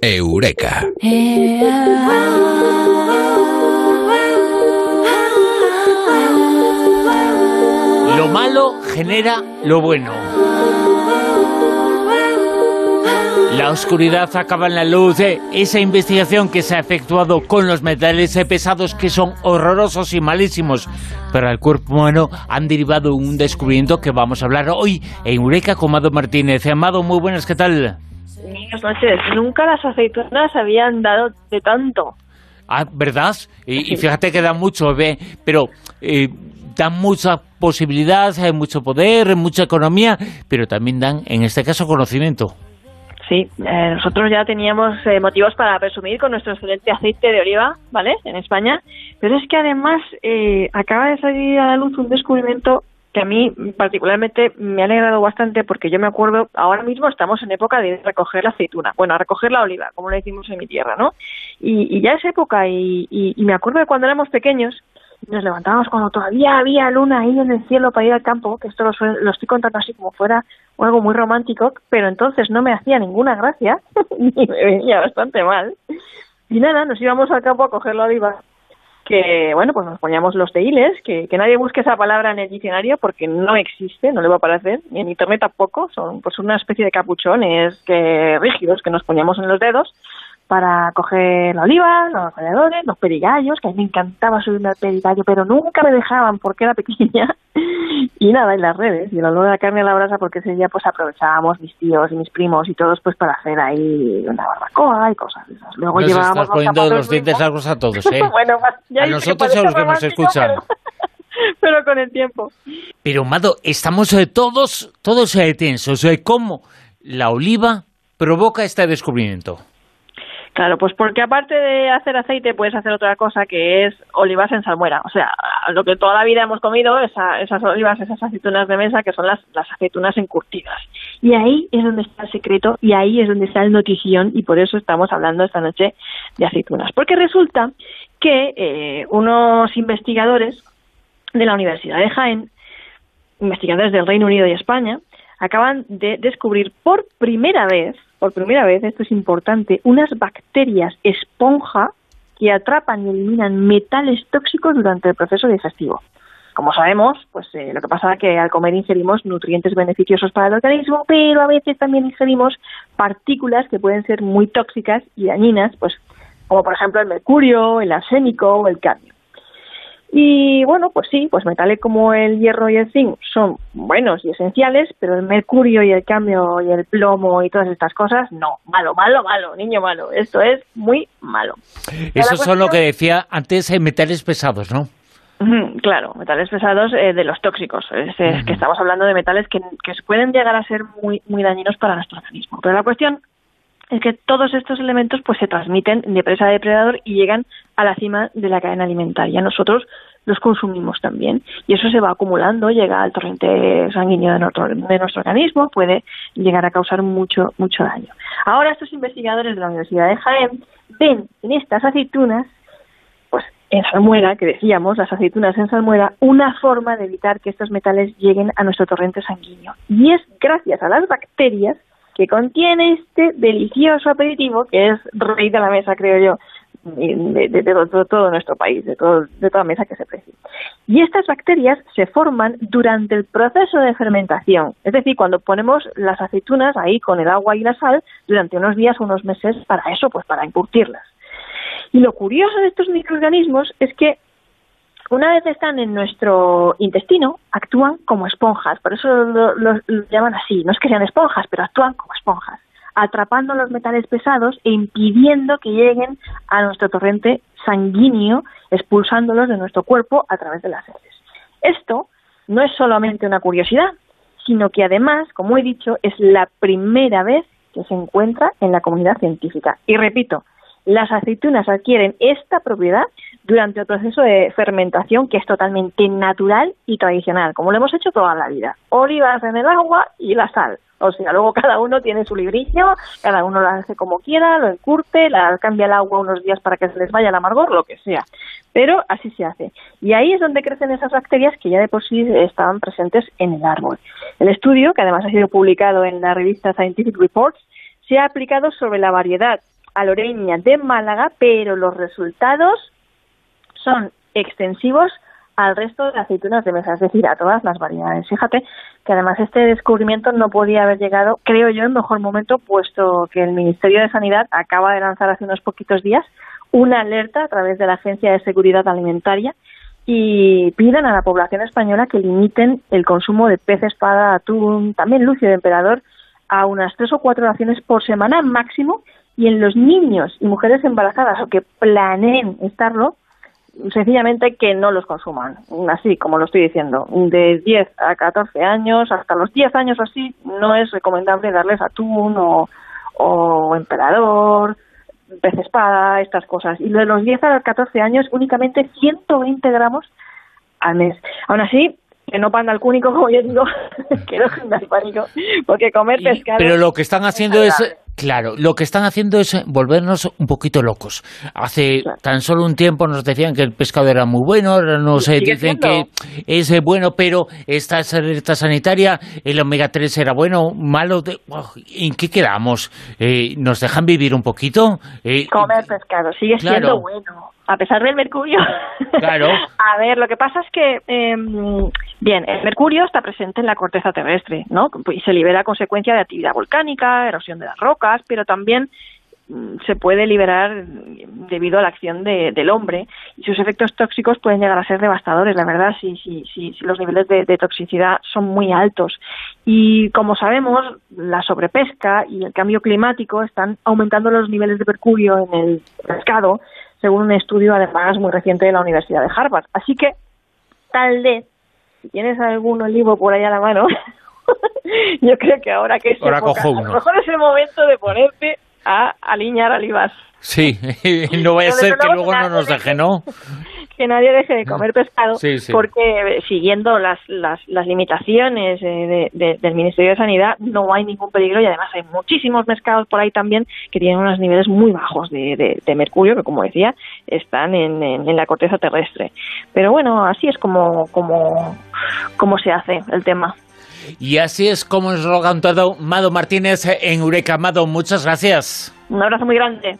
Eureka. Lo malo genera lo bueno. La oscuridad acaba en la luz. Esa investigación que se ha efectuado con los metales pesados que son horrorosos y malísimos para el cuerpo humano han derivado un descubrimiento que vamos a hablar hoy en Eureka con Martínez. Amado, muy buenas, ¿qué tal? Buenas noches. Nunca las aceitunas habían dado de tanto. Ah, ¿verdad? Y, y fíjate que dan mucho, ¿ve? pero eh, dan mucha posibilidad, hay mucho poder, mucha economía, pero también dan, en este caso, conocimiento. Sí, eh, nosotros ya teníamos eh, motivos para presumir con nuestro excelente aceite de oliva, ¿vale? En España. Pero es que además eh, acaba de salir a la luz un descubrimiento que a mí particularmente me ha alegrado bastante porque yo me acuerdo, ahora mismo estamos en época de recoger la aceituna, bueno, a recoger la oliva, como le decimos en mi tierra, ¿no? Y, ya es época y, y me acuerdo de cuando éramos pequeños nos levantábamos cuando todavía había luna ahí en el cielo para ir al campo, que esto lo, lo estoy contando así como fuera algo muy romántico, pero entonces no me hacía ninguna gracia, ni me venía bastante mal. Y nada, nos íbamos al campo a coger la oliva, que bueno, pues nos poníamos los teiles, que, que nadie busque esa palabra en el diccionario porque no existe, no le va a aparecer, ni en internet tampoco, son pues una especie de capuchones que rígidos que nos poníamos en los dedos para coger la oliva, los alrededores, los perigallos, que a mí me encantaba subirme al perigallo, pero nunca me dejaban porque era pequeña. Y nada, en las redes, y el olor de la carne a la brasa, porque ese día pues aprovechábamos mis tíos y mis primos y todos pues para hacer ahí una barbacoa y cosas de esas. Luego nos llevábamos estás poniendo los dientes largos a todos, ¿eh? bueno, ya a nosotros a los que nos escuchan. Pero... con el tiempo. Pero, Mado, estamos eh, todos, todos eh, tensos. Eh, ¿Cómo la oliva provoca este descubrimiento? Claro, pues porque aparte de hacer aceite puedes hacer otra cosa que es olivas en salmuera. O sea, lo que toda la vida hemos comido, esas olivas, esas aceitunas de mesa, que son las, las aceitunas encurtidas. Y ahí es donde está el secreto y ahí es donde está el notición y por eso estamos hablando esta noche de aceitunas. Porque resulta que eh, unos investigadores de la Universidad de Jaén, investigadores del Reino Unido y España, acaban de descubrir por primera vez por primera vez, esto es importante, unas bacterias esponja que atrapan y eliminan metales tóxicos durante el proceso digestivo. Como sabemos, pues eh, lo que pasa es que al comer ingerimos nutrientes beneficiosos para el organismo, pero a veces también ingerimos partículas que pueden ser muy tóxicas y dañinas, pues como por ejemplo el mercurio, el arsénico o el cadmio. Y bueno, pues sí, pues metales como el hierro y el zinc son buenos y esenciales, pero el mercurio y el cambio y el plomo y todas estas cosas, no, malo, malo, malo, niño malo, esto es muy malo. Eso son lo que decía antes, eh, metales pesados, ¿no? Claro, metales pesados eh, de los tóxicos. Es, que estamos hablando de metales que, que pueden llegar a ser muy, muy dañinos para nuestro organismo. Pero la cuestión es que todos estos elementos pues se transmiten de presa a depredador y llegan a la cima de la cadena alimentaria. Nosotros los consumimos también y eso se va acumulando, llega al torrente sanguíneo de nuestro, organismo, puede llegar a causar mucho mucho daño. Ahora estos investigadores de la Universidad de Jaén ven en estas aceitunas pues en salmuera, que decíamos, las aceitunas en salmuera, una forma de evitar que estos metales lleguen a nuestro torrente sanguíneo. Y es gracias a las bacterias que contiene este delicioso aperitivo, que es rey de la mesa, creo yo, de, todo, nuestro país, de, todo, de toda mesa que se precie. Y estas bacterias se forman durante el proceso de fermentación, es decir, cuando ponemos las aceitunas ahí con el agua y la sal durante unos días o unos meses para eso, pues para encurtirlas. Y lo curioso de estos microorganismos es que una vez están en nuestro intestino, actúan como esponjas, por eso lo, llaman así, no es que sean esponjas, pero actúan como esponjas, atrapando los metales pesados e impidiendo que lleguen a nuestro torrente sanguíneo, expulsándolos de nuestro cuerpo a través de las heces. Esto no es solamente una curiosidad, sino que además, como he dicho, es la primera vez que se encuentra en la comunidad científica. Y repito, las aceitunas adquieren esta propiedad durante el proceso de fermentación que es totalmente natural y tradicional, como lo hemos hecho toda la vida. Olivas en el agua y la sal. O sea, luego cada uno tiene su librillo, cada uno lo hace como quiera, lo encurte, la, cambia el agua unos días para que se les vaya el amargor, lo que sea. Pero así se hace. Y ahí es donde crecen esas bacterias que ya de por sí estaban presentes en el árbol. El estudio, que además ha sido publicado en la revista Scientific Reports, se ha aplicado sobre la variedad aloreña de Málaga, pero los resultados son extensivos al resto de aceitunas de mesa, es decir, a todas las variedades. Fíjate que además este descubrimiento no podía haber llegado, creo yo, en mejor momento, puesto que el Ministerio de Sanidad acaba de lanzar hace unos poquitos días una alerta a través de la Agencia de Seguridad Alimentaria y piden a la población española que limiten el consumo de pez espada, atún, también lucio de emperador, a unas tres o cuatro raciones por semana máximo y en los niños y mujeres embarazadas o que planeen estarlo, sencillamente que no los consuman, así como lo estoy diciendo, de 10 a 14 años, hasta los 10 años así, no es recomendable darles atún o, o emperador, pez espada, estas cosas. Y de los 10 a los 14 años, únicamente 120 gramos al mes. Aún así, que no panda el cúnico, como yo digo, que no el pánico, porque comer pescado... Pero lo que están haciendo es Claro, lo que están haciendo es volvernos un poquito locos. Hace tan solo un tiempo nos decían que el pescado era muy bueno, ahora nos dicen que es eh, bueno, pero esta alerta sanitaria, el omega 3 era bueno, malo. ¿En qué quedamos? Eh, ¿Nos dejan vivir un poquito? Eh, Comer pescado, sigue siendo bueno a pesar del mercurio. Claro. a ver, lo que pasa es que, em, bien, el mercurio está presente en la corteza terrestre, ¿no? Y se libera a consecuencia de actividad volcánica, erosión de las rocas, pero también mm, se puede liberar debido a la acción del hombre y sus efectos tóxicos pueden llegar a ser devastadores, la verdad, si, si, si, los niveles de, de, toxicidad son muy altos. Y como sabemos, la sobrepesca y el cambio climático están aumentando los niveles de mercurio en el pescado según un estudio además muy reciente de la Universidad de Harvard. Así que, tal vez, si tienes algún olivo por ahí a la mano, yo creo que ahora que es ahora a lo mejor es el momento de ponerte a alinear olivas. Sí, no vaya a ser que luego no nos deje, ¿no? que nadie deje de comer pescado, porque siguiendo las, las, limitaciones eh, del Ministerio de Sanidad no hay ningún peligro y además hay muchísimos pescados por ahí también que tienen unos niveles muy bajos de, mercurio, que como decía, están en, en, la corteza terrestre. Pero bueno, así es como, como, como se hace el tema. Y así es como nos lo ha contado Mado Martínez en Eureka. Mado, muchas gracias. Un abrazo muy grande.